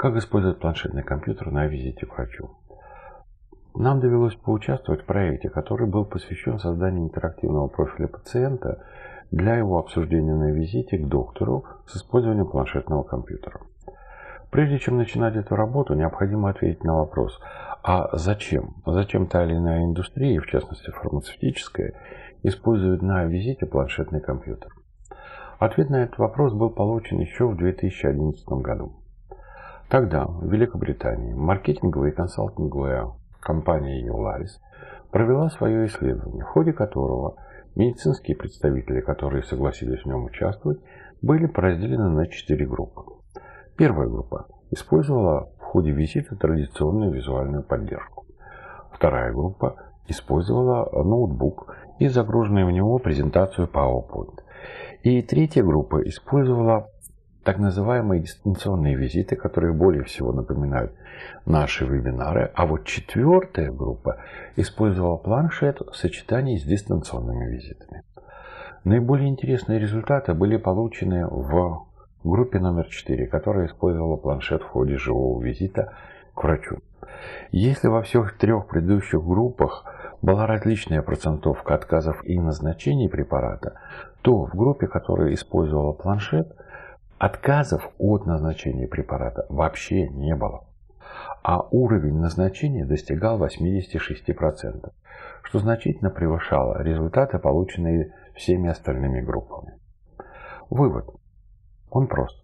Как использовать планшетный компьютер на визите к врачу? Нам довелось поучаствовать в проекте, который был посвящен созданию интерактивного профиля пациента для его обсуждения на визите к доктору с использованием планшетного компьютера. Прежде чем начинать эту работу, необходимо ответить на вопрос, а зачем? Зачем та или иная индустрия, в частности фармацевтическая, использует на визите планшетный компьютер? Ответ на этот вопрос был получен еще в 2011 году. Тогда в Великобритании маркетинговая и консалтинговая компания Eularis провела свое исследование, в ходе которого медицинские представители, которые согласились в нем участвовать, были поразделены на четыре группы. Первая группа использовала в ходе визита традиционную визуальную поддержку. Вторая группа использовала ноутбук и загруженную в него презентацию PowerPoint. И третья группа использовала так называемые дистанционные визиты, которые более всего напоминают наши вебинары. А вот четвертая группа использовала планшет в сочетании с дистанционными визитами. Наиболее интересные результаты были получены в группе номер 4, которая использовала планшет в ходе живого визита к врачу. Если во всех трех предыдущих группах была различная процентовка отказов и назначений препарата, то в группе, которая использовала планшет, отказов от назначения препарата вообще не было. А уровень назначения достигал 86%, что значительно превышало результаты, полученные всеми остальными группами. Вывод. Он прост.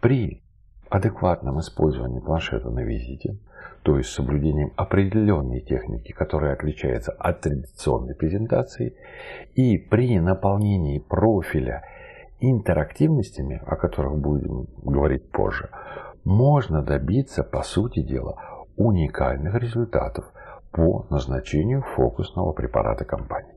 При адекватном использовании планшета на визите, то есть соблюдением определенной техники, которая отличается от традиционной презентации, и при наполнении профиля интерактивностями, о которых будем говорить позже, можно добиться, по сути дела, уникальных результатов по назначению фокусного препарата компании.